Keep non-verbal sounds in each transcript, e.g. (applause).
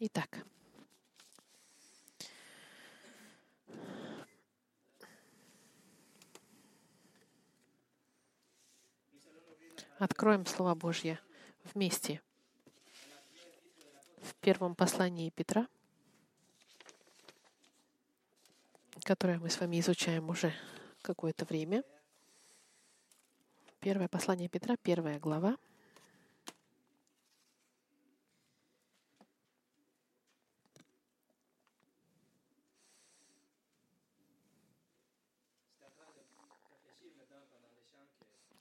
Итак, откроем Слово Божье вместе в первом послании Петра, которое мы с вами изучаем уже какое-то время. Первое послание Петра, первая глава.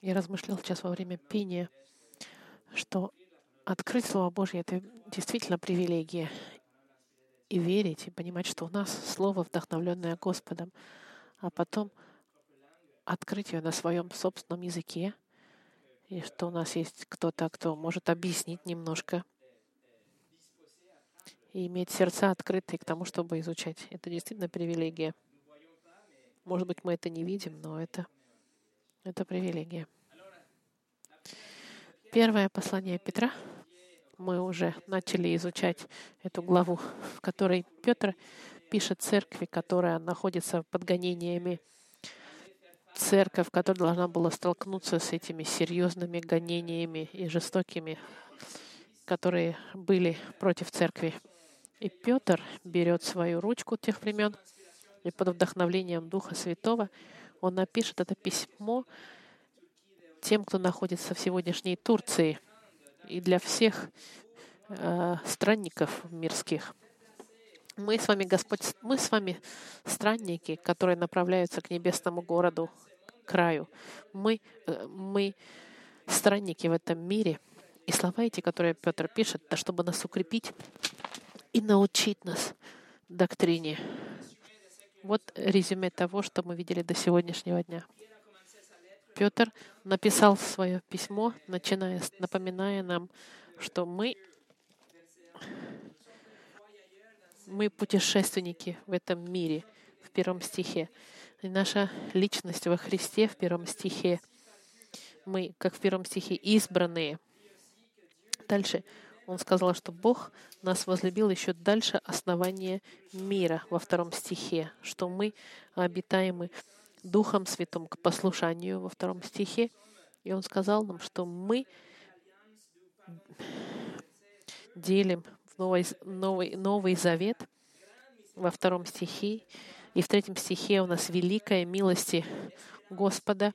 Я размышлял сейчас во время пения, что открыть Слово Божье — это действительно привилегия. И верить, и понимать, что у нас Слово, вдохновленное Господом, а потом открыть ее на своем собственном языке, и что у нас есть кто-то, кто может объяснить немножко, и иметь сердца открытые к тому, чтобы изучать. Это действительно привилегия. Может быть, мы это не видим, но это, это привилегия. Первое послание Петра. Мы уже начали изучать эту главу, в которой Петр пишет церкви, которая находится под гонениями. Церковь, которая должна была столкнуться с этими серьезными гонениями и жестокими, которые были против церкви. И Петр берет свою ручку тех времен, и под вдохновлением Духа Святого он напишет это письмо тем, кто находится в сегодняшней Турции, и для всех э, странников мирских. Мы с вами, Господь, мы с вами странники, которые направляются к небесному городу, краю. Мы, э, мы странники в этом мире. И слова эти, которые Петр пишет, да чтобы нас укрепить и научить нас доктрине. Вот резюме того, что мы видели до сегодняшнего дня. Петр написал свое письмо, начиная, напоминая нам, что мы, мы путешественники в этом мире, в первом стихе. И наша личность во Христе в первом стихе. Мы, как в первом стихе, избранные. Дальше он сказал, что Бог нас возлюбил еще дальше основания мира во втором стихе, что мы обитаемы Духом Святым к послушанию во втором стихе. И он сказал нам, что мы делим новый, новый, новый завет во втором стихе. И в третьем стихе у нас великая милости Господа,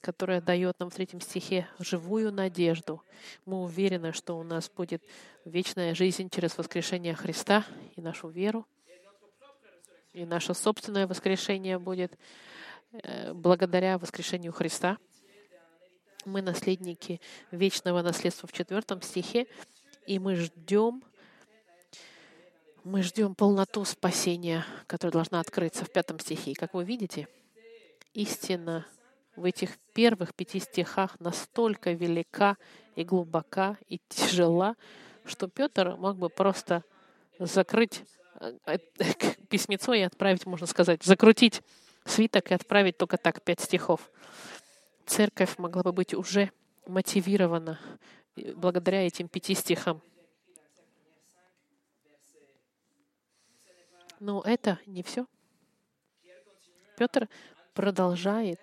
которая дает нам в третьем стихе живую надежду. Мы уверены, что у нас будет вечная жизнь через воскрешение Христа и нашу веру. И наше собственное воскрешение будет благодаря воскрешению Христа. Мы наследники вечного наследства в четвертом стихе, и мы ждем, мы ждем полноту спасения, которая должна открыться в пятом стихе. И как вы видите, истина в этих первых пяти стихах настолько велика и глубока и тяжела, что Петр мог бы просто закрыть э, э, письмецо и отправить, можно сказать, закрутить свиток и отправить только так пять стихов. Церковь могла бы быть уже мотивирована благодаря этим пяти стихам. Но это не все. Петр продолжает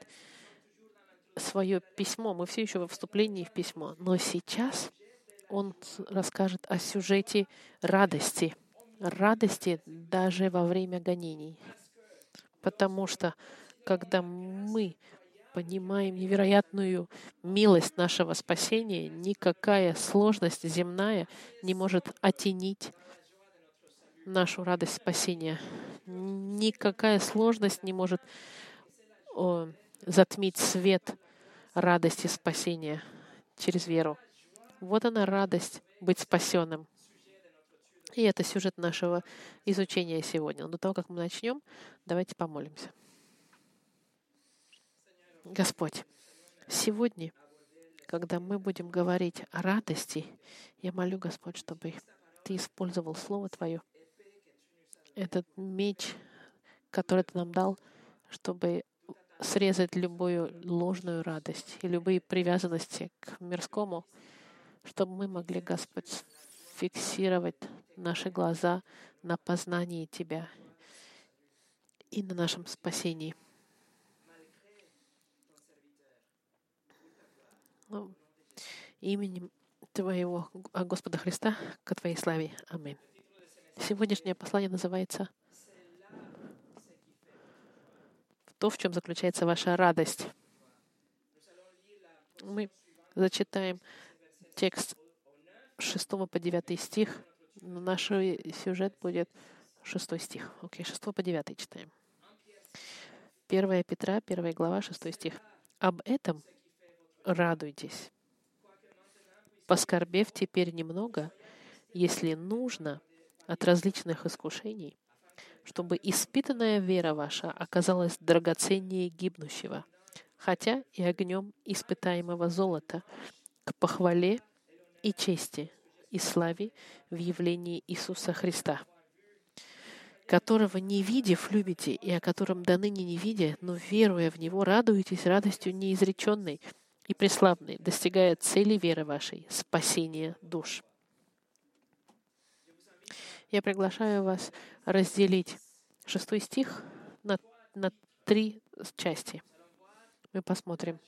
свое письмо. Мы все еще во вступлении в письмо. Но сейчас он расскажет о сюжете радости. Радости даже во время гонений. Потому что когда мы понимаем невероятную милость нашего спасения, никакая сложность земная не может оттенить нашу радость спасения. Никакая сложность не может о, затмить свет радости спасения через веру. Вот она радость быть спасенным. И это сюжет нашего изучения сегодня. Но до того, как мы начнем, давайте помолимся. Господь, сегодня, когда мы будем говорить о радости, я молю, Господь, чтобы Ты использовал Слово Твое, этот меч, который Ты нам дал, чтобы срезать любую ложную радость и любые привязанности к мирскому, чтобы мы могли, Господь, фиксировать наши глаза на познании Тебя и на нашем спасении. Ну, именем Твоего Господа Христа к Твоей славе. Аминь. Сегодняшнее послание называется то, в чем заключается ваша радость. Мы зачитаем текст 6 по 9 стих. Наш сюжет будет 6 стих. Окей, 6 по 9 читаем. 1 Петра, 1 глава, 6 стих. «Об этом радуйтесь, поскорбев теперь немного, если нужно, от различных искушений, чтобы испытанная вера ваша оказалась драгоценнее гибнущего, хотя и огнем испытаемого золота, к похвале и чести и славе в явлении Иисуса Христа, которого не видев любите, и о котором до ныне не видя, но веруя в Него, радуетесь радостью неизреченной и преславной, достигая цели веры вашей, спасения душ. Я приглашаю вас разделить шестой стих на, на три части. Мы посмотрим.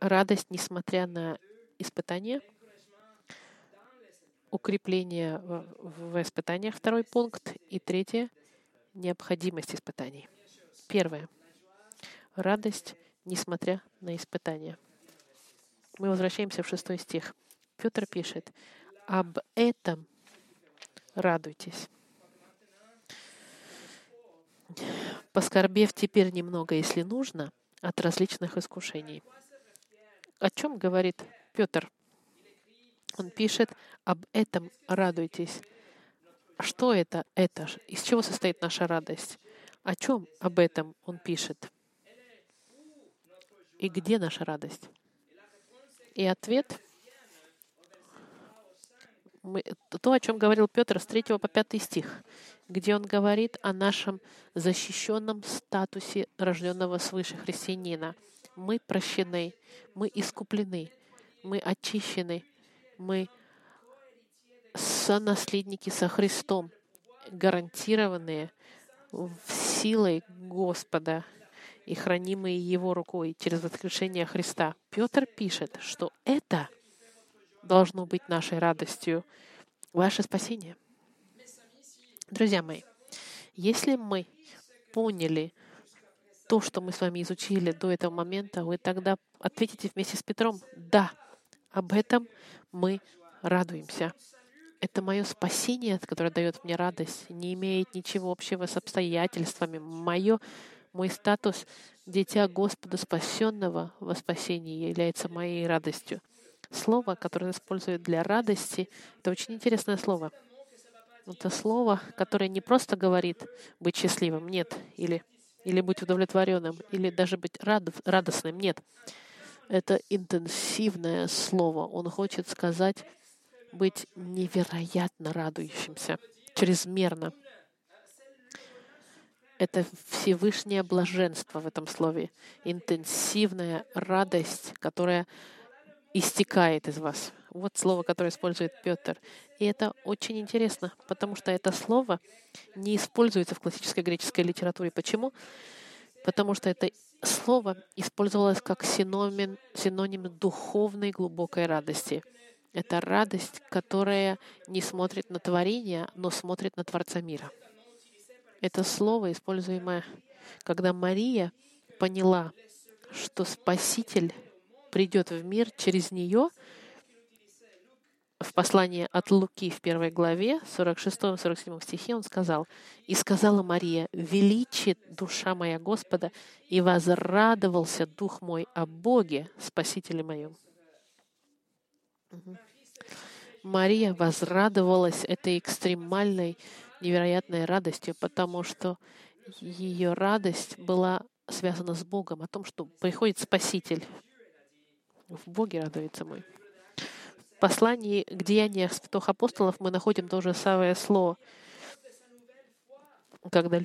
Радость, несмотря на испытания, укрепление в, испытаниях, второй пункт, и третье — необходимость испытаний. Первое. Радость, несмотря на испытания. Мы возвращаемся в шестой стих. Петр пишет, «Об этом радуйтесь. Поскорбев теперь немного, если нужно, от различных искушений. О чем говорит Петр? Он пишет, об этом радуйтесь. Что это? Это из чего состоит наша радость? О чем об этом он пишет? И где наша радость? И ответ мы, то, о чем говорил Петр с 3 по 5 стих, где он говорит о нашем защищенном статусе рожденного свыше христианина. Мы прощены, мы искуплены, мы очищены, мы сонаследники со Христом, гарантированные силой Господа и хранимые Его рукой через воскрешение Христа. Петр пишет, что это — должно быть нашей радостью, ваше спасение. Друзья мои, если мы поняли то, что мы с вами изучили до этого момента, вы тогда ответите вместе с Петром, да, об этом мы радуемся. Это мое спасение, которое дает мне радость, не имеет ничего общего с обстоятельствами. Мое, мой статус дитя Господа спасенного во спасении является моей радостью. Слово, которое используют для радости, это очень интересное слово. Это слово, которое не просто говорит быть счастливым, нет, или, или быть удовлетворенным, или даже быть рад, радостным, нет. Это интенсивное слово. Он хочет сказать быть невероятно радующимся, чрезмерно. Это Всевышнее блаженство в этом слове, интенсивная радость, которая истекает из вас. Вот слово, которое использует Петр. И это очень интересно, потому что это слово не используется в классической греческой литературе. Почему? Потому что это слово использовалось как синоним, синоним духовной глубокой радости. Это радость, которая не смотрит на творение, но смотрит на Творца мира. Это слово, используемое, когда Мария поняла, что Спаситель придет в мир через нее, в послании от Луки в первой главе, 46-47 стихе, он сказал, «И сказала Мария, величит душа моя Господа, и возрадовался дух мой о Боге, Спасителе моем». Мария возрадовалась этой экстремальной, невероятной радостью, потому что ее радость была связана с Богом, о том, что приходит Спаситель, в Боге радуется мой. Послании к деяниях святых апостолов мы находим то же самое слово. Когда,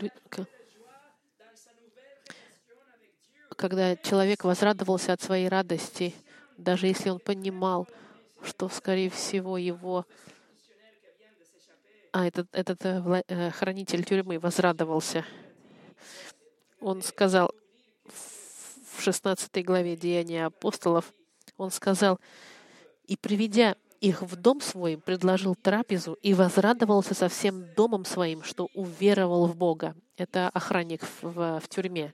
когда человек возрадовался от своей радости, даже если он понимал, что, скорее всего, его а этот, этот э, э, хранитель тюрьмы возрадовался. Он сказал в 16 главе Деяния апостолов, он сказал, и приведя их в дом свой, предложил трапезу и возрадовался со всем домом своим, что уверовал в Бога. Это охранник в, в тюрьме,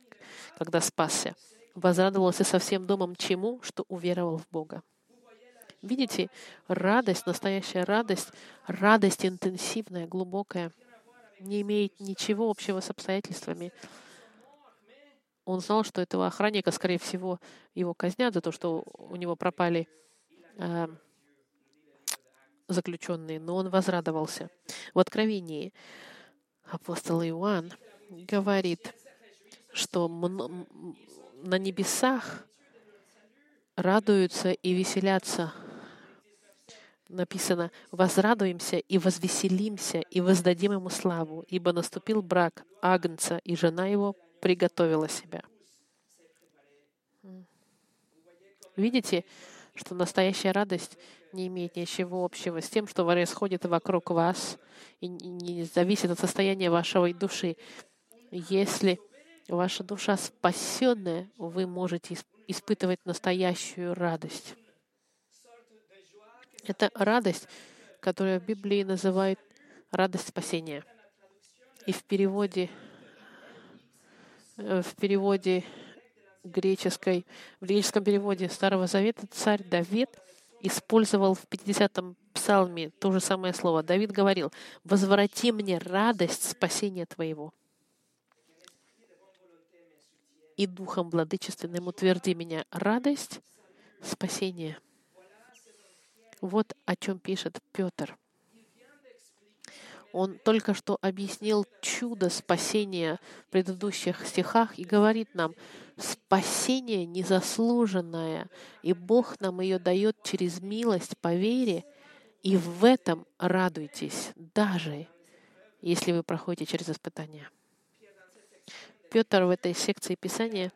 когда спасся. Возрадовался со всем домом чему? Что уверовал в Бога. Видите, радость, настоящая радость, радость интенсивная, глубокая, не имеет ничего общего с обстоятельствами. Он знал, что этого охранника, скорее всего, его казнят за то, что у него пропали заключенные, но он возрадовался. В Откровении апостол Иоанн говорит, что на небесах радуются и веселятся. Написано, «Возрадуемся и возвеселимся, и воздадим ему славу, ибо наступил брак Агнца, и жена его приготовила себя». Видите, что настоящая радость не имеет ничего общего с тем, что происходит вокруг вас, и не зависит от состояния вашей души. Если ваша душа спасенная, вы можете испытывать настоящую радость. Это радость, которую в Библии называют радость спасения. И в переводе, э, в переводе греческой, в греческом переводе Старого Завета царь Давид использовал в 50-м псалме то же самое слово. Давид говорил, «Возврати мне радость спасения Твоего» и Духом Владычественным утверди меня радость спасения. Вот о чем пишет Петр. Он только что объяснил чудо спасения в предыдущих стихах и говорит нам, спасение незаслуженное, и Бог нам ее дает через милость по вере, и в этом радуйтесь, даже если вы проходите через испытания. Петр в этой секции Писания,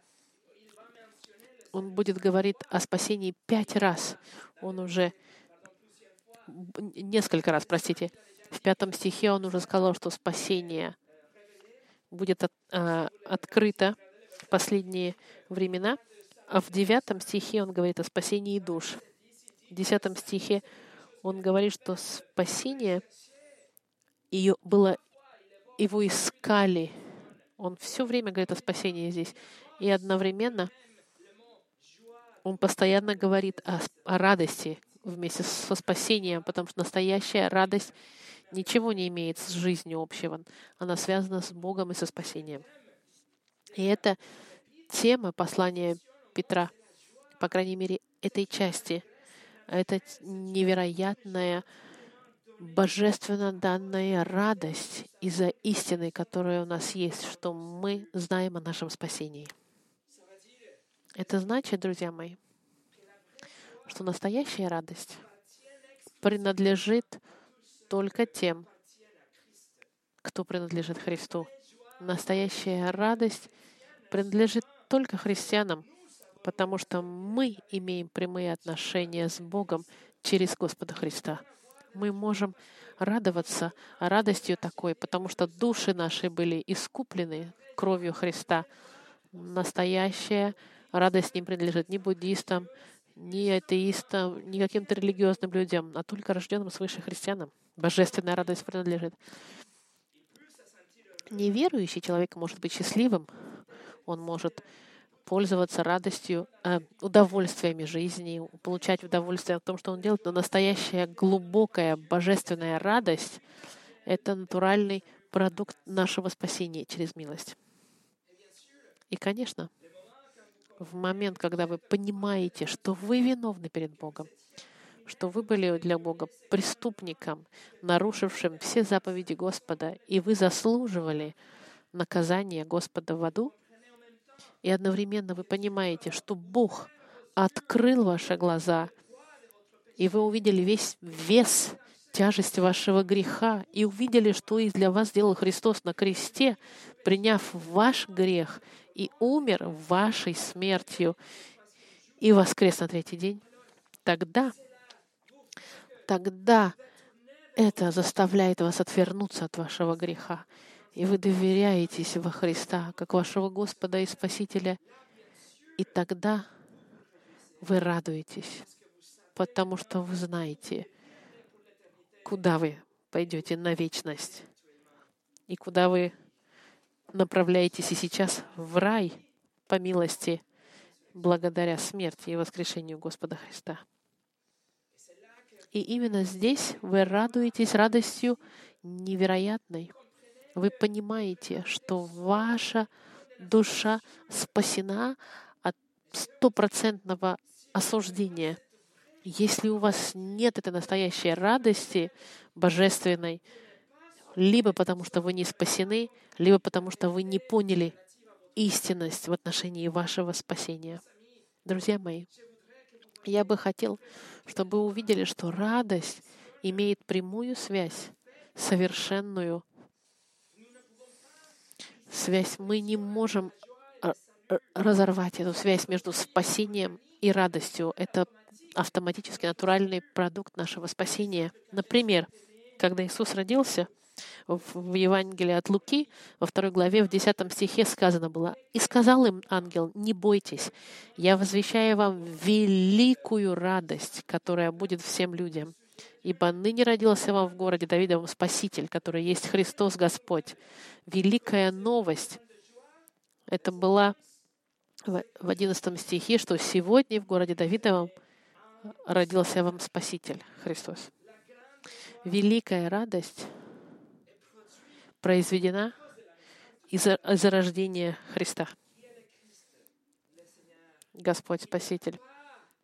он будет говорить о спасении пять раз. Он уже несколько раз, простите, в пятом стихе он уже сказал, что спасение будет от, а, открыто в последние времена, а в девятом стихе он говорит о спасении душ. В десятом стихе он говорит, что спасение ее было, его искали. Он все время говорит о спасении здесь. И одновременно он постоянно говорит о, о радости вместе со спасением, потому что настоящая радость ничего не имеет с жизнью общего. Она связана с Богом и со спасением. И это тема послания Петра, по крайней мере, этой части. Это невероятная, божественно данная радость из-за истины, которая у нас есть, что мы знаем о нашем спасении. Это значит, друзья мои, что настоящая радость принадлежит только тем, кто принадлежит Христу. Настоящая радость принадлежит только христианам, потому что мы имеем прямые отношения с Богом через Господа Христа. Мы можем радоваться радостью такой, потому что души наши были искуплены кровью Христа. Настоящая радость не принадлежит ни буддистам, ни атеистам, ни каким-то религиозным людям, а только рожденным свыше христианам. Божественная радость принадлежит. Неверующий человек может быть счастливым, он может пользоваться радостью, э, удовольствиями жизни, получать удовольствие от том, что он делает, но настоящая глубокая божественная радость — это натуральный продукт нашего спасения через милость. И, конечно, в момент, когда вы понимаете, что вы виновны перед Богом, что вы были для Бога преступником, нарушившим все заповеди Господа, и вы заслуживали наказание Господа в аду, и одновременно вы понимаете, что Бог открыл ваши глаза, и вы увидели весь вес, тяжесть вашего греха, и увидели, что и для вас сделал Христос на кресте, приняв ваш грех и умер вашей смертью и воскрес на третий день, тогда, тогда это заставляет вас отвернуться от вашего греха. И вы доверяетесь во Христа, как вашего Господа и Спасителя. И тогда вы радуетесь, потому что вы знаете, куда вы пойдете на вечность и куда вы направляетесь и сейчас в рай по милости, благодаря смерти и воскрешению Господа Христа. И именно здесь вы радуетесь радостью невероятной. Вы понимаете, что ваша душа спасена от стопроцентного осуждения. Если у вас нет этой настоящей радости божественной, либо потому что вы не спасены, либо потому что вы не поняли истинность в отношении вашего спасения. Друзья мои, я бы хотел, чтобы вы увидели, что радость имеет прямую связь, совершенную связь. Мы не можем э, э, разорвать эту связь между спасением и радостью. Это автоматически натуральный продукт нашего спасения. Например, когда Иисус родился, в Евангелии от Луки, во второй главе, в 10 стихе сказано было, «И сказал им ангел, не бойтесь, я возвещаю вам великую радость, которая будет всем людям. Ибо ныне родился вам в городе Давидовом Спаситель, который есть Христос Господь». Великая новость. Это была в 11 стихе, что сегодня в городе Давидовом родился вам Спаситель Христос. Великая радость — произведена из-за рождения Христа. Господь Спаситель.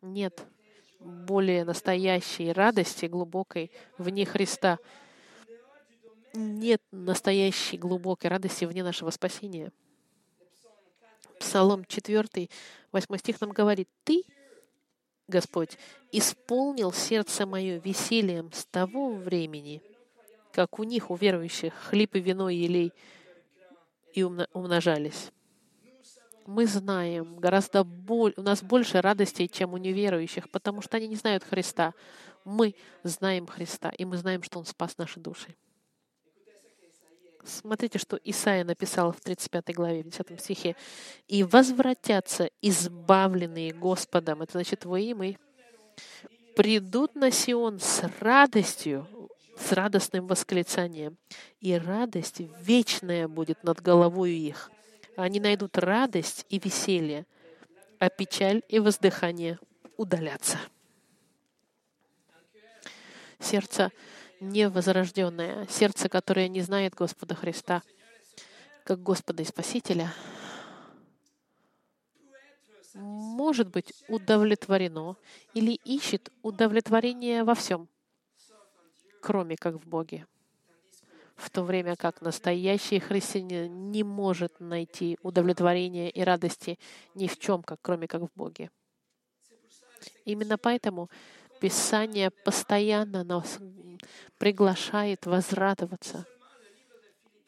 Нет более настоящей радости глубокой вне Христа. Нет настоящей глубокой радости вне нашего спасения. Псалом 4, 8 стих нам говорит, «Ты, Господь, исполнил сердце мое весельем с того времени, как у них, у верующих, хлеб и вино и елей и умножались. Мы знаем гораздо боль, у нас больше радости, чем у неверующих, потому что они не знают Христа. Мы знаем Христа, и мы знаем, что Он спас наши души. Смотрите, что Исаия написал в 35 главе, в 10 стихе. «И возвратятся избавленные Господом». Это значит, вы мы. «Придут на Сион с радостью, с радостным восклицанием. И радость вечная будет над головой их. Они найдут радость и веселье, а печаль и воздыхание удалятся. Сердце невозрожденное, сердце, которое не знает Господа Христа как Господа и Спасителя, может быть удовлетворено или ищет удовлетворение во всем, кроме как в Боге. В то время как настоящий христианин не может найти удовлетворения и радости ни в чем, как кроме как в Боге. Именно поэтому Писание постоянно нас приглашает возрадоваться.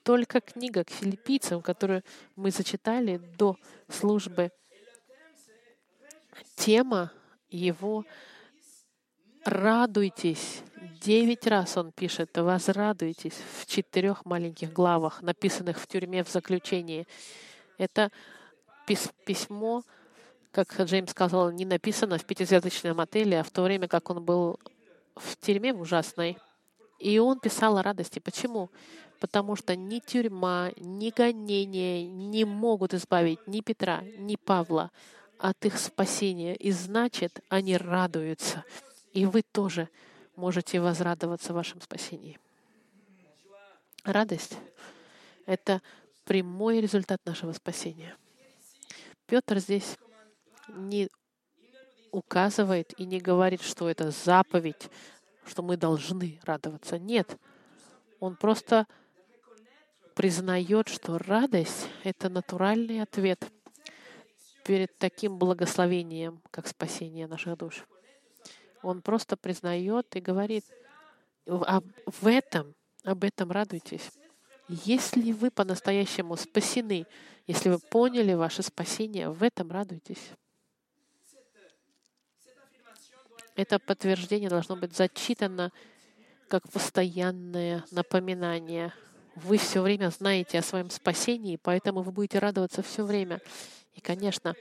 Только книга к филиппийцам, которую мы зачитали до службы, тема его «радуйтесь» Девять раз он пишет «возрадуйтесь» в четырех маленьких главах, написанных в тюрьме в заключении. Это письмо, как Джеймс сказал, не написано в пятизвездочном отеле, а в то время, как он был в тюрьме в ужасной. И он писал о радости. Почему? Потому что ни тюрьма, ни гонения не могут избавить ни Петра, ни Павла от их спасения. И значит, они радуются. И вы тоже можете возрадоваться в вашем спасении. Радость — это прямой результат нашего спасения. Петр здесь не указывает и не говорит, что это заповедь, что мы должны радоваться. Нет, он просто признает, что радость — это натуральный ответ перед таким благословением, как спасение наших душ. Он просто признает и говорит, в этом, об этом радуйтесь. Если вы по-настоящему спасены, если вы поняли ваше спасение, в этом радуйтесь. Это подтверждение должно быть зачитано как постоянное напоминание. Вы все время знаете о своем спасении, поэтому вы будете радоваться все время. И, конечно,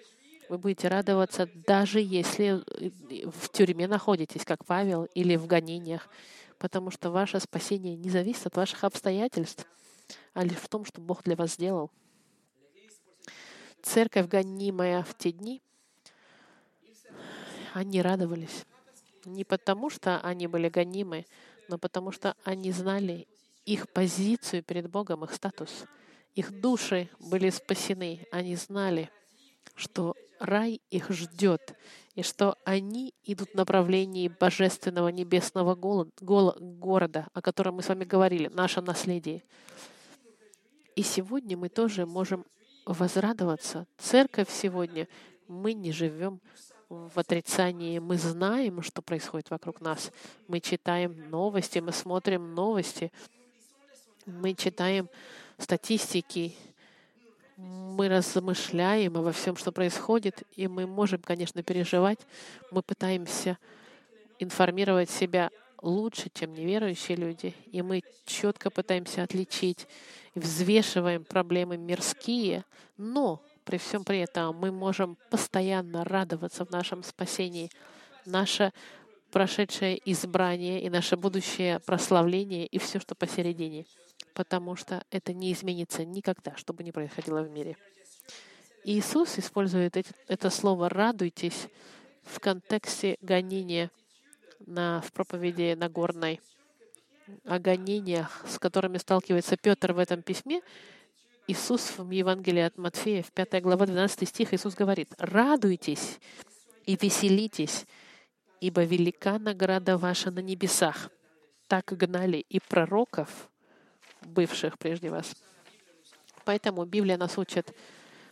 вы будете радоваться, даже если в тюрьме находитесь, как Павел, или в гонениях, потому что ваше спасение не зависит от ваших обстоятельств, а лишь в том, что Бог для вас сделал. Церковь, гонимая в те дни, они радовались. Не потому, что они были гонимы, но потому, что они знали их позицию перед Богом, их статус. Их души были спасены. Они знали, что рай их ждет, и что они идут в направлении божественного небесного города, о котором мы с вами говорили, наше наследие. И сегодня мы тоже можем возрадоваться. Церковь сегодня, мы не живем в отрицании. Мы знаем, что происходит вокруг нас. Мы читаем новости, мы смотрим новости, мы читаем статистики, мы размышляем обо всем, что происходит, и мы можем, конечно, переживать. Мы пытаемся информировать себя лучше, чем неверующие люди, и мы четко пытаемся отличить взвешиваем проблемы мирские, но при всем при этом мы можем постоянно радоваться в нашем спасении. Наше прошедшее избрание и наше будущее прославление и все, что посередине. Потому что это не изменится никогда, что бы ни происходило в мире. Иисус использует это слово «радуйтесь» в контексте гонения на, в проповеди Нагорной о гонениях, с которыми сталкивается Петр в этом письме, Иисус в Евангелии от Матфея, в 5 глава, 12 стих, Иисус говорит, «Радуйтесь и веселитесь, ибо велика награда ваша на небесах. Так гнали и пророков, бывших прежде вас». Поэтому Библия нас учит,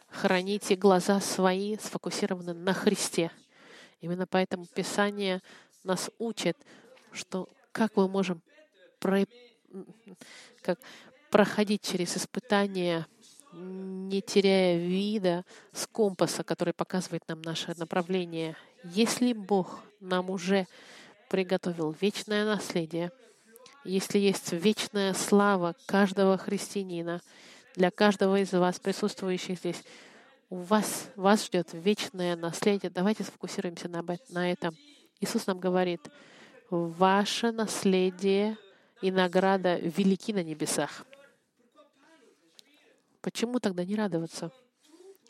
храните глаза свои сфокусированы на Христе. Именно поэтому Писание нас учит, что как мы можем про, как проходить через испытания, не теряя вида с компаса, который показывает нам наше направление. Если Бог нам уже приготовил вечное наследие, если есть вечная слава каждого христианина, для каждого из вас, присутствующих здесь, у вас, вас ждет вечное наследие. Давайте сфокусируемся на, на этом. Иисус нам говорит, ваше наследие — и награда велики на небесах. Почему тогда не радоваться?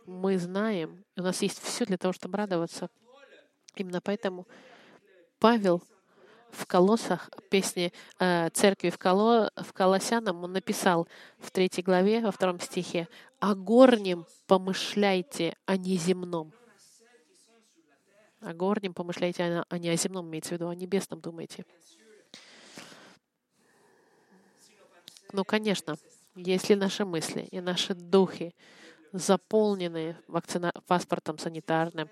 Мы знаем, у нас есть все для того, чтобы радоваться. Именно поэтому Павел в Колоссах, песне э, церкви в, Коло, в Колоссянам, он написал в третьей главе, во втором стихе, «О горнем помышляйте, а не земном». О горнем помышляйте, а не о земном, имеется в виду, о небесном думайте. Ну, конечно, если наши мысли и наши духи заполнены вакцина... паспортом санитарным,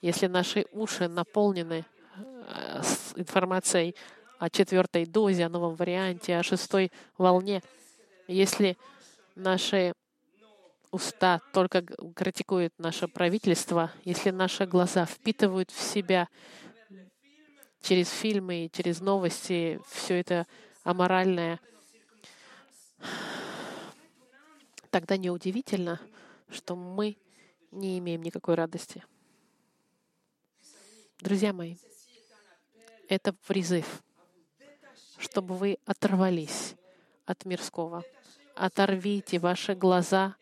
если наши уши наполнены э, информацией о четвертой дозе, о новом варианте, о шестой волне, если наши уста только критикуют наше правительство, если наши глаза впитывают в себя через фильмы, через новости все это аморальное — тогда неудивительно, что мы не имеем никакой радости. Друзья мои, это призыв, чтобы вы оторвались от мирского. Оторвите ваши глаза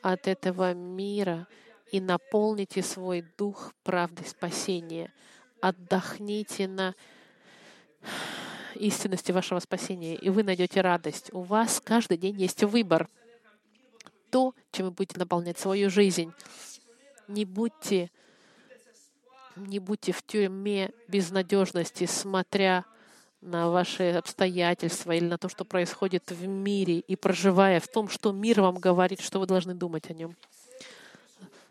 от этого мира и наполните свой дух правдой спасения. Отдохните на истинности вашего спасения, и вы найдете радость. У вас каждый день есть выбор. То, чем вы будете наполнять свою жизнь. Не будьте, не будьте в тюрьме безнадежности, смотря на ваши обстоятельства или на то, что происходит в мире, и проживая в том, что мир вам говорит, что вы должны думать о нем.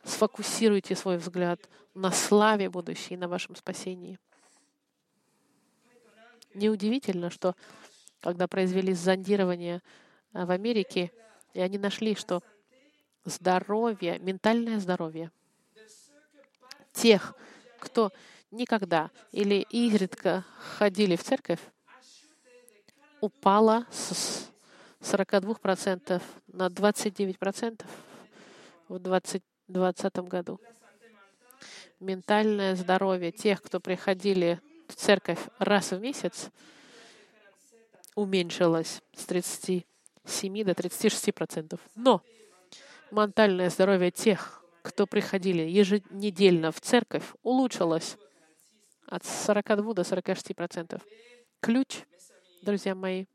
Сфокусируйте свой взгляд на славе будущей и на вашем спасении. Неудивительно, что когда произвели зондирование э, в Америке, и они нашли, что здоровье, ментальное здоровье тех, кто никогда или изредка ходили в церковь, упала с 42% на 29% в 2020 году. Ментальное здоровье тех, кто приходили в церковь раз в месяц, уменьшилось с 37 до 36 процентов. Но ментальное здоровье тех, кто приходили еженедельно в церковь, улучшилось от 42 до 46 процентов. Ключ, друзья мои,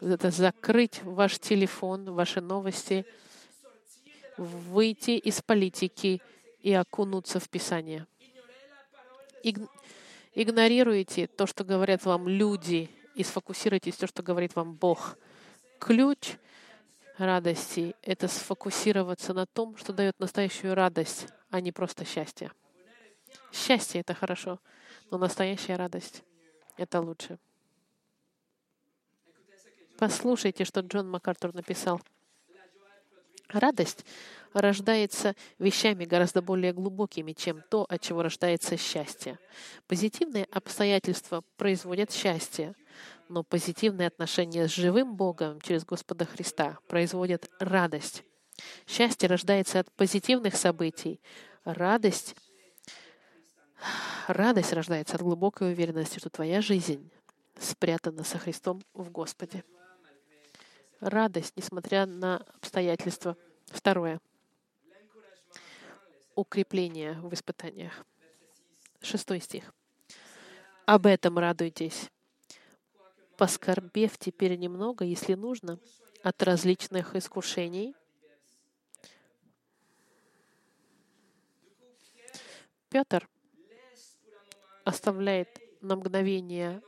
это закрыть ваш телефон, ваши новости, выйти из политики и окунуться в Писание. Игнорируйте то, что говорят вам люди, и сфокусируйтесь на то, что говорит вам Бог. Ключ радости — это сфокусироваться на том, что дает настоящую радость, а не просто счастье. Счастье — это хорошо, но настоящая радость — это лучше. Послушайте, что Джон МакАртур написал. Радость рождается вещами гораздо более глубокими, чем то, от чего рождается счастье. Позитивные обстоятельства производят счастье, но позитивные отношения с живым Богом через Господа Христа производят радость. Счастье рождается от позитивных событий. Радость, радость рождается от глубокой уверенности, что твоя жизнь спрятана со Христом в Господе. Радость, несмотря на обстоятельства. Второе укрепление в испытаниях. Шестой стих. Об этом радуйтесь, поскорбев теперь немного, если нужно, от различных искушений. Петр оставляет на мгновение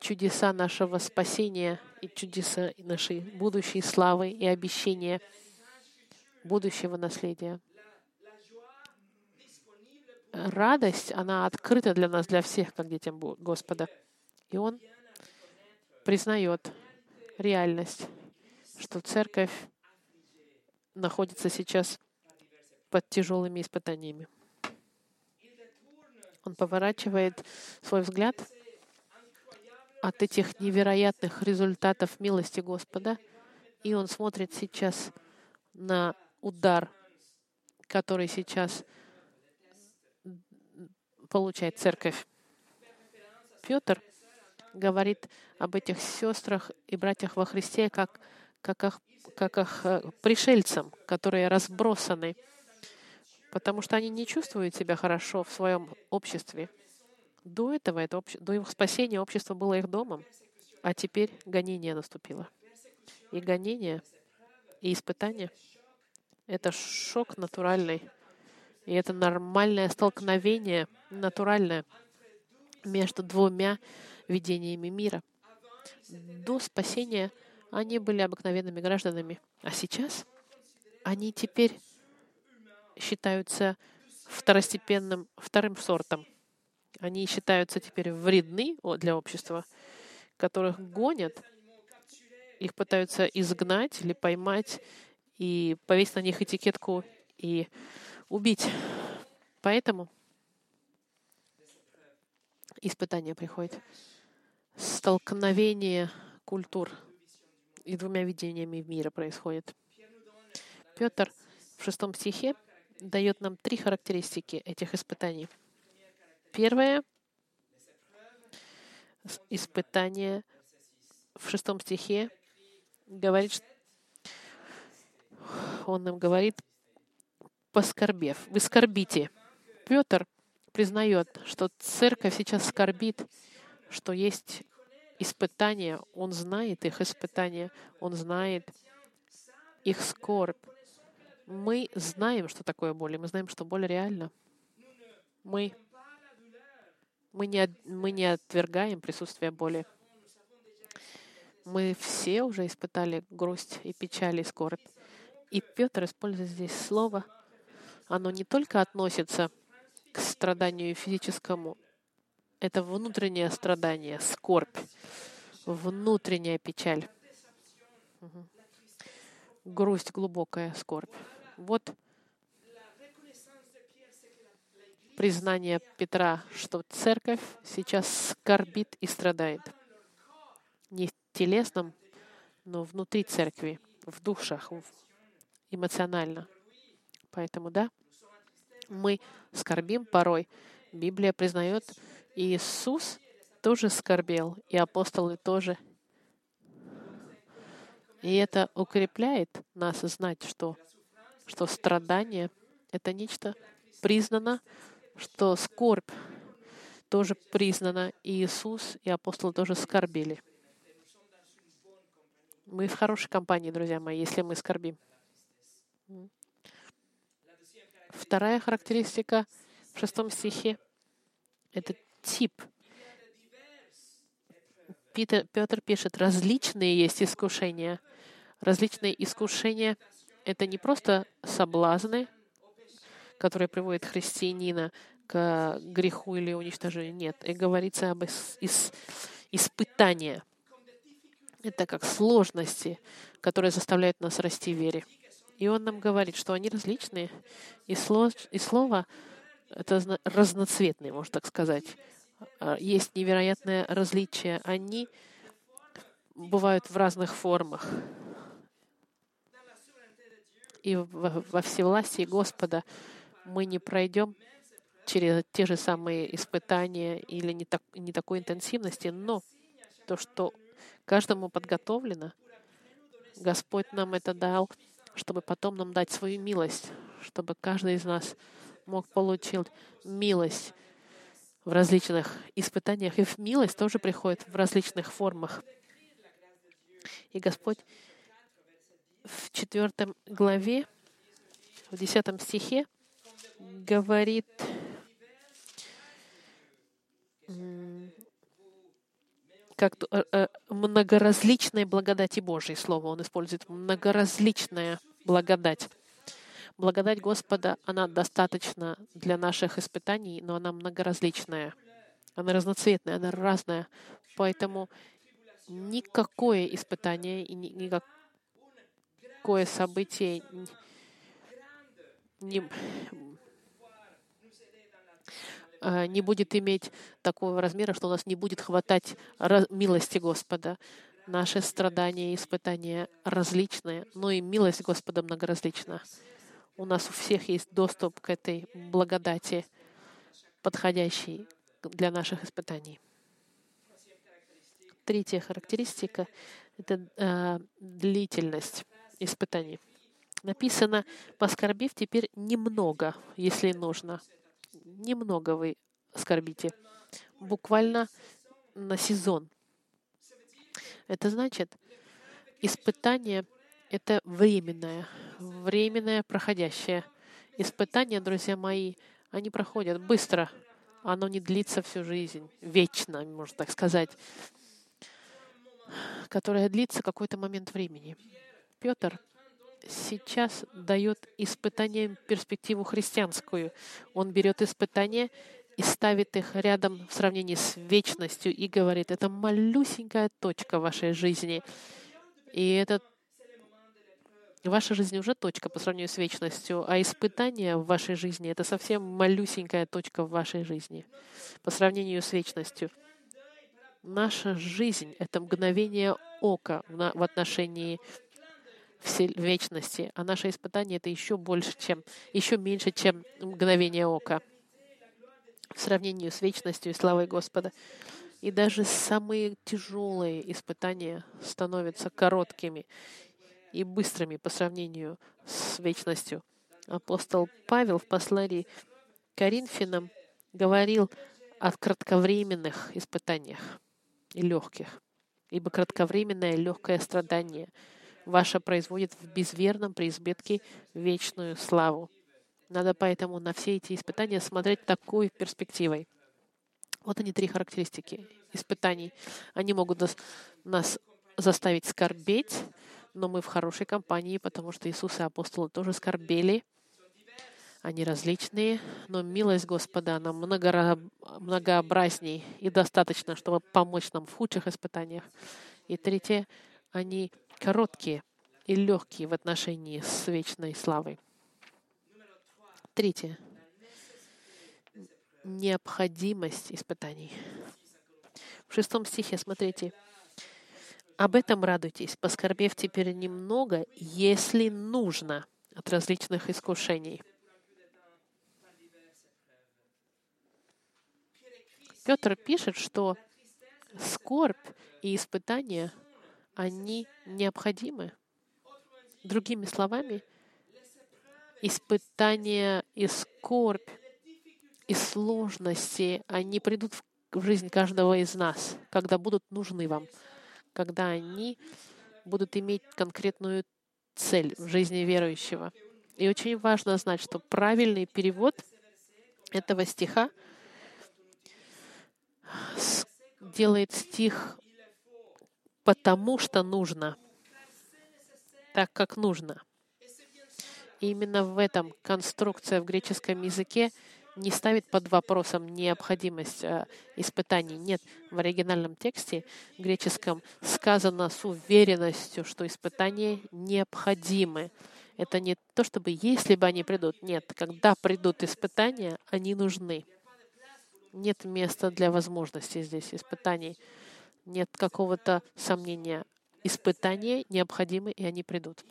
чудеса нашего спасения и чудеса нашей будущей славы и обещания будущего наследия радость, она открыта для нас, для всех, как детям Господа. И Он признает реальность, что церковь находится сейчас под тяжелыми испытаниями. Он поворачивает свой взгляд от этих невероятных результатов милости Господа, и он смотрит сейчас на удар, который сейчас получает церковь. Петр говорит об этих сестрах и братьях во Христе как, как, их, как их э, пришельцам, которые разбросаны, потому что они не чувствуют себя хорошо в своем обществе. До этого, это до их спасения общество было их домом, а теперь гонение наступило. И гонение, и испытание — это шок натуральный — и это нормальное столкновение, натуральное, между двумя видениями мира. До спасения они были обыкновенными гражданами, а сейчас они теперь считаются второстепенным, вторым сортом. Они считаются теперь вредны для общества, которых гонят, их пытаются изгнать или поймать и повесить на них этикетку и убить. Поэтому испытание приходит. Столкновение культур и двумя видениями мира происходит. Петр в шестом стихе дает нам три характеристики этих испытаний. Первое — испытание в шестом стихе говорит, он нам говорит поскорбев. Вы скорбите. Петр признает, что церковь сейчас скорбит, что есть испытания. Он знает их испытания. Он знает их скорбь. Мы знаем, что такое боль, и мы знаем, что боль реальна. Мы, мы, не, мы не отвергаем присутствие боли. Мы все уже испытали грусть и печаль и скорбь. И Петр использует здесь слово — оно не только относится к страданию физическому, это внутреннее страдание, скорбь, внутренняя печаль, грусть, глубокая скорбь. Вот признание Петра, что церковь сейчас скорбит и страдает. не в телесном, но внутри церкви, в душах, эмоционально. Поэтому, да, мы скорбим порой. Библия признает, Иисус тоже скорбел, и апостолы тоже. И это укрепляет нас знать, что, что страдание — это нечто признано, что скорбь тоже признана, и Иисус и апостолы тоже скорбели. Мы в хорошей компании, друзья мои, если мы скорбим. Вторая характеристика в шестом стихе — это тип. Питер, Петр пишет, различные есть искушения. Различные искушения — это не просто соблазны, которые приводят христианина к греху или уничтожению. Нет, и говорится об ис- ис- испытании. Это как сложности, которые заставляют нас расти в вере. И он нам говорит, что они различные, и, сло, и слово это разноцветные, можно так сказать. А, есть невероятное различие. Они бывают в разных формах. И во всевластии Господа мы не пройдем через те же самые испытания или не, так, не такой интенсивности, но то, что каждому подготовлено, Господь нам это дал, чтобы потом нам дать свою милость, чтобы каждый из нас мог получить милость в различных испытаниях. И милость тоже приходит в различных формах. И Господь в четвертом главе, в десятом стихе говорит, как э, э, многоразличной благодати Божьей, слово он использует, многоразличная благодать. Благодать Господа, она достаточно для наших испытаний, но она многоразличная. Она разноцветная, она разная. Поэтому никакое испытание и никакое событие не, а, не будет иметь такого размера, что у нас не будет хватать милости Господа. Наши страдания и испытания различные, но и милость Господа многоразлична. У нас у всех есть доступ к этой благодати, подходящей для наших испытаний. Третья характеристика — это э, длительность испытаний. Написано, поскорбив теперь немного, если нужно. Немного вы скорбите. Буквально на сезон. Это значит, испытание — это временное, временное, проходящее. Испытания, друзья мои, они проходят быстро. Оно не длится всю жизнь, вечно, можно так сказать, которое длится какой-то момент времени. Петр сейчас дает испытаниям перспективу христианскую. Он берет испытания и ставит их рядом в сравнении с вечностью и говорит, это малюсенькая точка вашей жизни. И этот Ваша жизнь уже точка по сравнению с вечностью, а испытание в вашей жизни — это совсем малюсенькая точка в вашей жизни по сравнению с вечностью. Наша жизнь — это мгновение ока в отношении вечности, а наше испытание — это еще больше, чем, еще меньше, чем мгновение ока в сравнении с вечностью и славой Господа. И даже самые тяжелые испытания становятся короткими и быстрыми по сравнению с вечностью. Апостол Павел в послании Коринфянам говорил о кратковременных испытаниях и легких, ибо кратковременное легкое страдание ваше производит в безверном преизбытке вечную славу. Надо поэтому на все эти испытания смотреть такой перспективой. Вот они три характеристики испытаний. Они могут нас, нас заставить скорбеть, но мы в хорошей компании, потому что Иисус и апостолы тоже скорбели. Они различные, но милость Господа, она многообразней и достаточно, чтобы помочь нам в худших испытаниях. И третье, они короткие и легкие в отношении с вечной славой. Третье. Необходимость испытаний. В шестом стихе, смотрите, Об этом радуйтесь, поскорбев теперь немного, если нужно, от различных искушений. Петр пишет, что скорбь и испытания, они необходимы. Другими словами, испытания и скорбь и сложности, они придут в жизнь каждого из нас, когда будут нужны вам, когда они будут иметь конкретную цель в жизни верующего. И очень важно знать, что правильный перевод этого стиха делает стих потому, что нужно, так как нужно. И именно в этом конструкция в греческом языке не ставит под вопросом необходимость э, испытаний. Нет, в оригинальном тексте греческом сказано с уверенностью, что испытания необходимы. Это не то, чтобы если бы они придут. Нет, когда придут испытания, они нужны. Нет места для возможностей здесь, испытаний. Нет какого-то сомнения. Испытания необходимы, и они придут.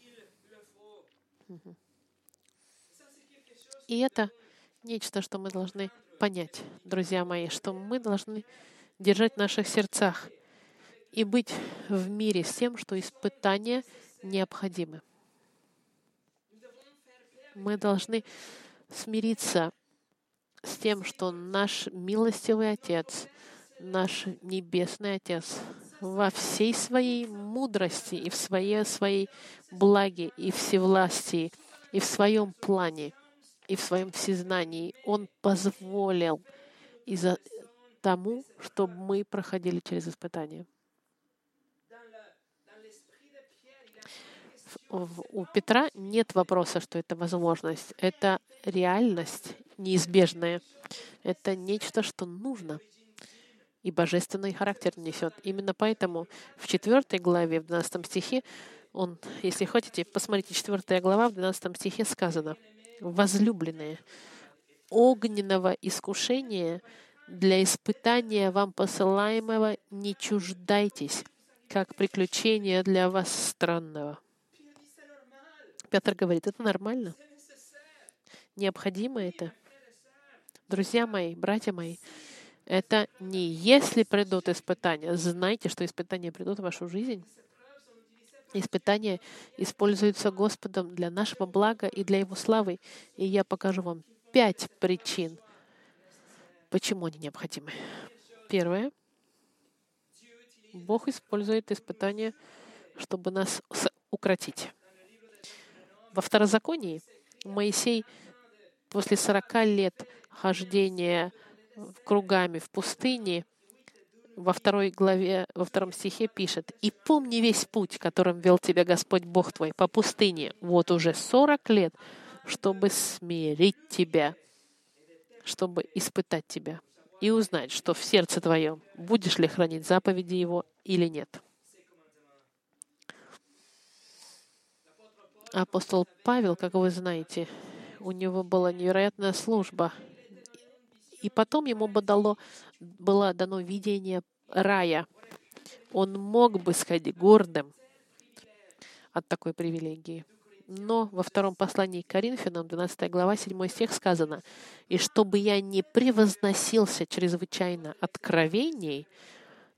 И это нечто, что мы должны понять, друзья мои, что мы должны держать в наших сердцах и быть в мире с тем, что испытания необходимы. Мы должны смириться с тем, что наш милостивый Отец, наш Небесный Отец во всей своей мудрости и в своей, своей благе и всевластии и в своем плане и в своем всезнании Он позволил из-за тому, чтобы мы проходили через испытания. У Петра нет вопроса, что это возможность. Это реальность неизбежная. Это нечто, что нужно и божественный характер несет. Именно поэтому в 4 главе, в 12 стихе, он, если хотите, посмотрите, 4 глава, в 12 стихе сказано — возлюбленные, огненного искушения для испытания вам посылаемого не чуждайтесь, как приключение для вас странного. Петр говорит, это нормально. Необходимо это. Друзья мои, братья мои, это не если придут испытания. Знайте, что испытания придут в вашу жизнь. Испытания используются Господом для нашего блага и для Его славы. И я покажу вам пять причин, почему они необходимы. Первое. Бог использует испытания, чтобы нас укротить. Во второзаконии Моисей после 40 лет хождения кругами в пустыне во второй главе, во втором стихе пишет, «И помни весь путь, которым вел тебя Господь Бог твой по пустыне, вот уже сорок лет, чтобы смирить тебя, чтобы испытать тебя и узнать, что в сердце твоем будешь ли хранить заповеди Его или нет». Апостол Павел, как вы знаете, у него была невероятная служба — и потом ему бы дало, было дано видение рая. Он мог бы сказать гордым от такой привилегии. Но во втором послании к Коринфянам, 12 глава, 7 стих сказано, «И чтобы я не превозносился чрезвычайно откровений,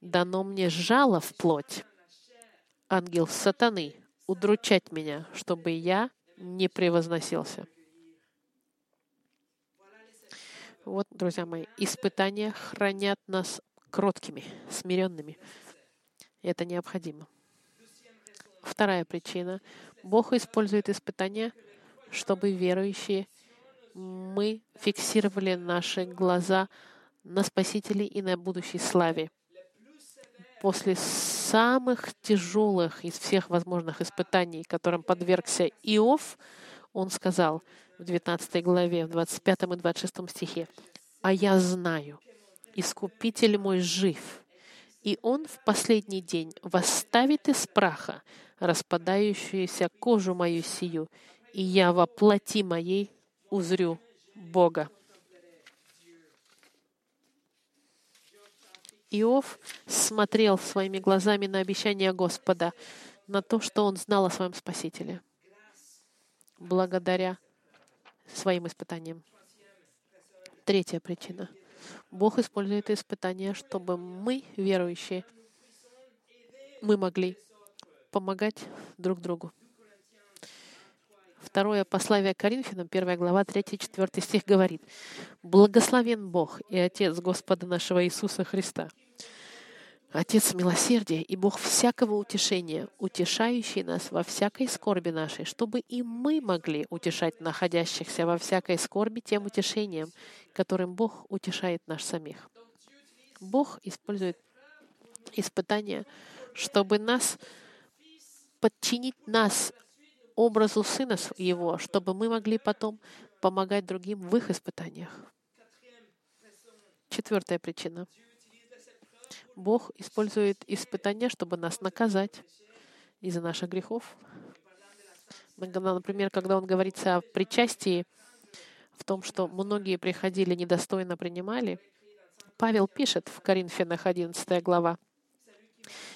дано мне жало в плоть, ангел сатаны, удручать меня, чтобы я не превозносился». Вот, друзья мои, испытания хранят нас кроткими, смиренными. Это необходимо. Вторая причина. Бог использует испытания, чтобы верующие мы фиксировали наши глаза на Спасителе и на будущей славе. После самых тяжелых из всех возможных испытаний, которым подвергся Иов, он сказал, в 19 главе, в 25 и 26 стихе. «А я знаю, Искупитель мой жив, и Он в последний день восставит из праха распадающуюся кожу мою сию, и я во плоти моей узрю Бога». Иов смотрел своими глазами на обещание Господа, на то, что он знал о своем Спасителе, благодаря своим испытаниям. Третья причина. Бог использует испытания, чтобы мы, верующие, мы могли помогать друг другу. Второе послание Коринфянам, 1 глава, 3-4 стих говорит, «Благословен Бог и Отец Господа нашего Иисуса Христа, Отец милосердия и Бог всякого утешения, утешающий нас во всякой скорби нашей, чтобы и мы могли утешать находящихся во всякой скорби тем утешением, которым Бог утешает нас самих. Бог использует испытания, чтобы нас подчинить нас образу Сына Его, чтобы мы могли потом помогать другим в их испытаниях. Четвертая причина — Бог использует испытания, чтобы нас наказать из-за наших грехов. Например, когда он говорится о причастии, в том, что многие приходили недостойно принимали, Павел пишет в Коринфянах 11 глава,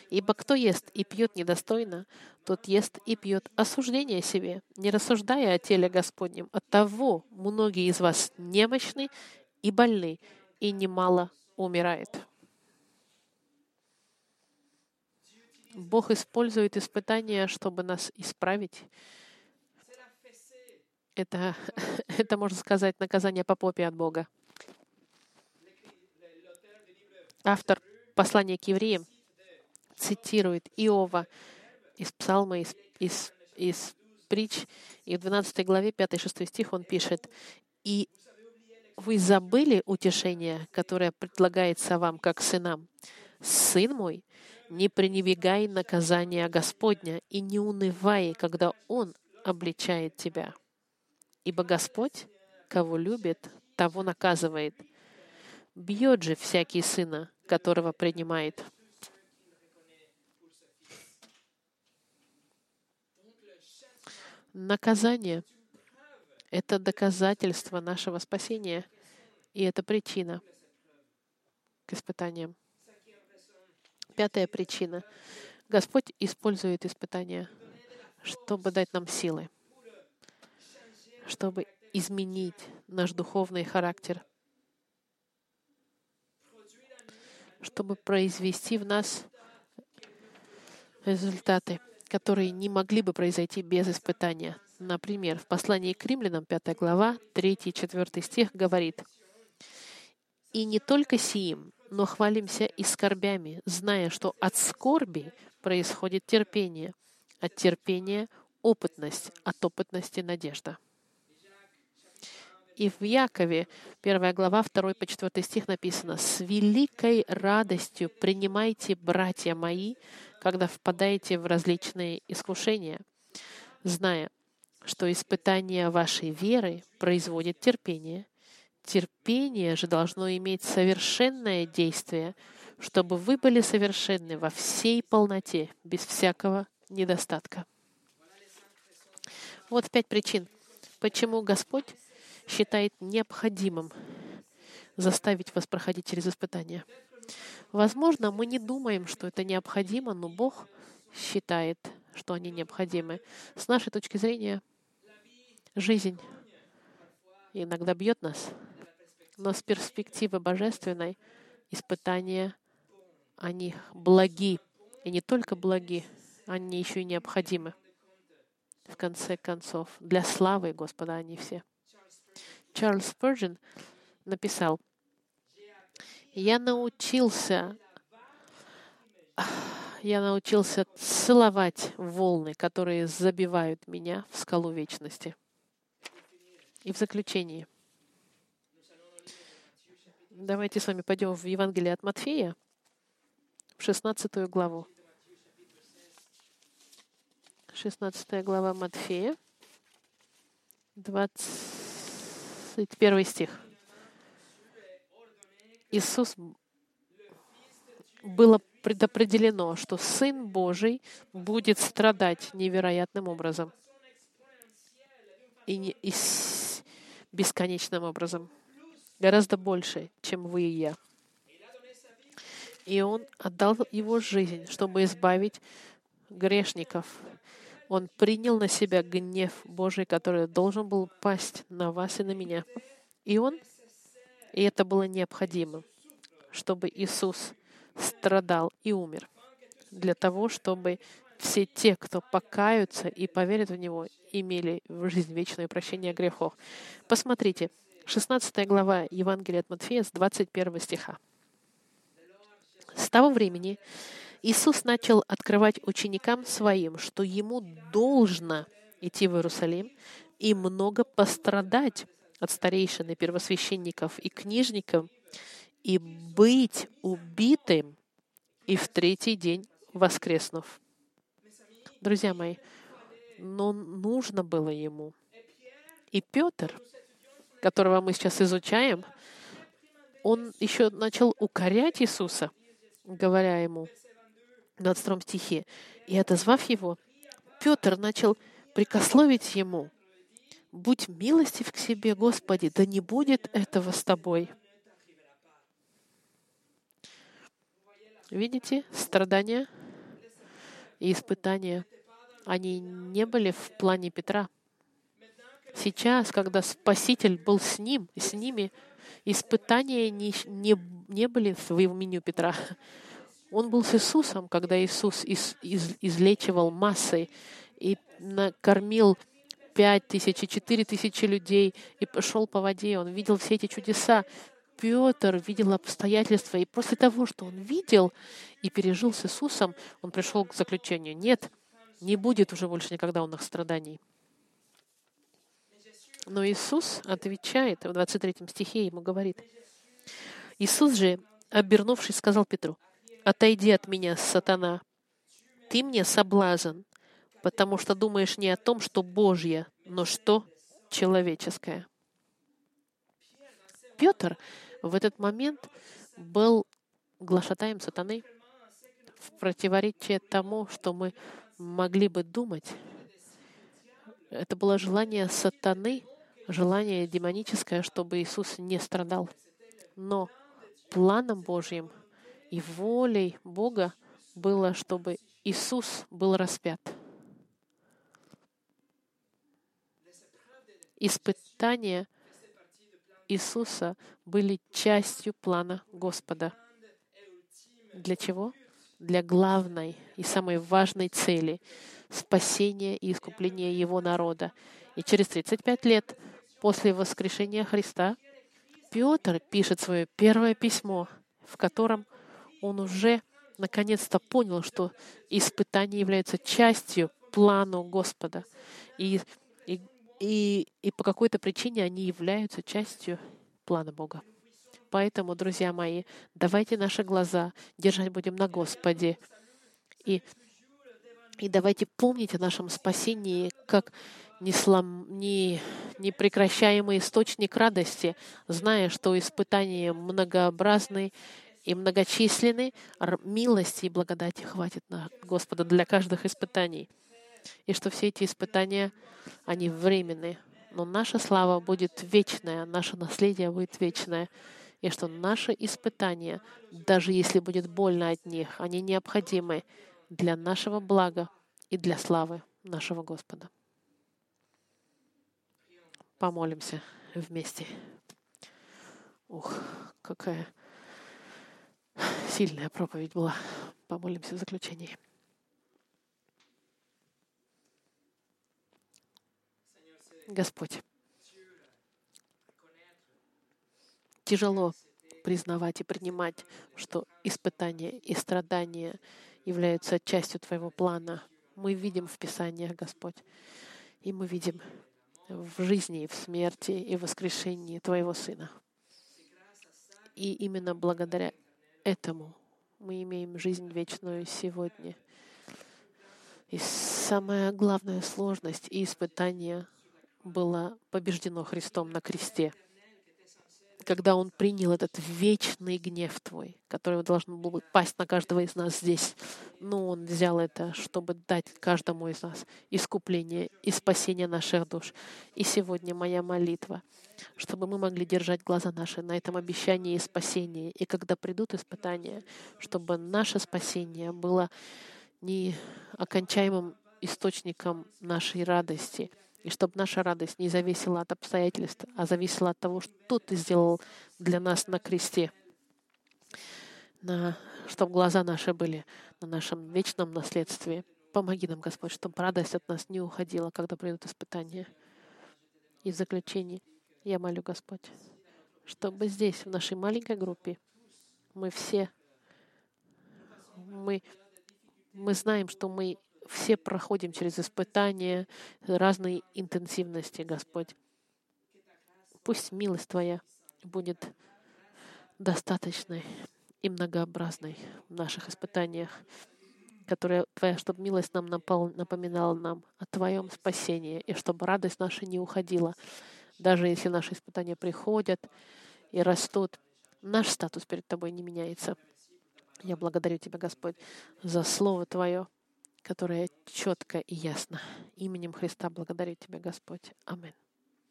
«Ибо кто ест и пьет недостойно, тот ест и пьет осуждение себе, не рассуждая о теле Господнем. От того многие из вас немощны и больны, и немало умирает». Бог использует испытания, чтобы нас исправить. Это, (laughs) это, можно сказать, наказание по попе от Бога. Автор послания к евреям цитирует Иова из Псалма, из, из, из притч, и в 12 главе 5-6 стих он пишет, «И вы забыли утешение, которое предлагается вам как сынам. Сын мой, не пренебегай наказания Господня и не унывай, когда Он обличает тебя. Ибо Господь, кого любит, того наказывает. Бьет же всякий сына, которого принимает. Наказание — это доказательство нашего спасения, и это причина к испытаниям. Пятая причина. Господь использует испытания, чтобы дать нам силы, чтобы изменить наш духовный характер, чтобы произвести в нас результаты, которые не могли бы произойти без испытания. Например, в послании к римлянам, 5 глава, 3-4 стих говорит, «И не только сиим, но хвалимся и скорбями, зная, что от скорби происходит терпение, от терпения — опытность, от опытности — надежда. И в Якове, 1 глава, 2 по 4 стих написано, «С великой радостью принимайте, братья мои, когда впадаете в различные искушения, зная, что испытание вашей веры производит терпение, Терпение же должно иметь совершенное действие, чтобы вы были совершенны во всей полноте, без всякого недостатка. Вот пять причин, почему Господь считает необходимым заставить вас проходить через испытания. Возможно, мы не думаем, что это необходимо, но Бог считает, что они необходимы. С нашей точки зрения, жизнь иногда бьет нас, но с перспективы божественной испытания, они благи. И не только благи, они еще и необходимы. В конце концов, для славы Господа они все. Чарльз Спurgeon написал, «Я научился я научился целовать волны, которые забивают меня в скалу вечности. И в заключении, Давайте с вами пойдем в Евангелие от Матфея, в 16 главу. 16 глава Матфея, 21 стих. Иисус было предопределено, что Сын Божий будет страдать невероятным образом и, не, и бесконечным образом гораздо больше, чем вы и я. И Он отдал Его жизнь, чтобы избавить грешников. Он принял на себя гнев Божий, который должен был пасть на вас и на меня. И Он, и это было необходимо, чтобы Иисус страдал и умер, для того, чтобы все те, кто покаются и поверят в Него, имели в жизнь вечное прощение грехов. Посмотрите, 16 глава Евангелия от Матфея с 21 стиха. С того времени Иисус начал открывать ученикам своим, что ему должно идти в Иерусалим и много пострадать от старейшин и первосвященников и книжников и быть убитым и в третий день воскреснув. Друзья мои, но нужно было ему. И Петр, которого мы сейчас изучаем, он еще начал укорять Иисуса, говоря ему в 22 стихе, и отозвав его, Петр начал прикословить ему, «Будь милостив к себе, Господи, да не будет этого с тобой». Видите, страдания и испытания, они не были в плане Петра. Сейчас, когда Спаситель был с ним, с ними, испытания не, не, не были в меню Петра. Он был с Иисусом, когда Иисус из, из, излечивал массы и накормил пять тысяч и четыре тысячи людей и пошел по воде. Он видел все эти чудеса. Петр видел обстоятельства, и после того, что он видел и пережил с Иисусом, он пришел к заключению, нет, не будет уже больше никогда у нас страданий. Но Иисус отвечает, в 23 стихе ему говорит, Иисус же, обернувшись, сказал Петру, «Отойди от меня, сатана, ты мне соблазн, потому что думаешь не о том, что Божье, но что человеческое». Петр в этот момент был глашатаем сатаны в противоречие тому, что мы могли бы думать. Это было желание сатаны, желание демоническое, чтобы Иисус не страдал. Но планом Божьим и волей Бога было, чтобы Иисус был распят. Испытания Иисуса были частью плана Господа. Для чего? Для главной и самой важной цели — спасения и искупления Его народа. И через 35 лет после воскрешения Христа Петр пишет свое первое письмо, в котором он уже наконец-то понял, что испытания являются частью плану Господа. И и, и по какой-то причине они являются частью плана Бога. Поэтому, друзья мои, давайте наши глаза держать будем на Господе. И, и давайте помнить о нашем спасении как неслом, не, непрекращаемый источник радости, зная, что испытания многообразны и многочисленны, милости и благодати хватит на Господа для каждых испытаний. И что все эти испытания, они временные, но наша слава будет вечная, наше наследие будет вечное, и что наши испытания, даже если будет больно от них, они необходимы для нашего блага и для славы нашего Господа. Помолимся вместе. Ух, какая сильная проповедь была. Помолимся в заключении. Господь. Тяжело признавать и принимать, что испытания и страдания являются частью Твоего плана. Мы видим в Писаниях, Господь, и мы видим в жизни, в смерти и в воскрешении Твоего Сына. И именно благодаря этому мы имеем жизнь вечную сегодня. И самая главная сложность и испытание было побеждено Христом на кресте. Когда Он принял этот вечный гнев Твой, который должен был пасть на каждого из нас здесь. Но Он взял это, чтобы дать каждому из нас искупление и спасение наших душ. И сегодня моя молитва, чтобы мы могли держать глаза наши на этом обещании и спасении. И когда придут испытания, чтобы наше спасение было не окончаемым источником нашей радости — и чтобы наша радость не зависела от обстоятельств, а зависела от того, что Ты сделал для нас на кресте. На, чтобы глаза наши были на нашем вечном наследстве. Помоги нам, Господь, чтобы радость от нас не уходила, когда придут испытания. И в заключение я молю, Господь, чтобы здесь, в нашей маленькой группе, мы все, мы, мы знаем, что мы все проходим через испытания разной интенсивности, Господь. Пусть милость Твоя будет достаточной и многообразной в наших испытаниях, которые Твоя, чтобы милость нам напал, напоминала нам о Твоем спасении, и чтобы радость наша не уходила. Даже если наши испытания приходят и растут, наш статус перед Тобой не меняется. Я благодарю Тебя, Господь, за Слово Твое, которое четко и ясно. Именем Христа благодарю Тебя, Господь. Аминь.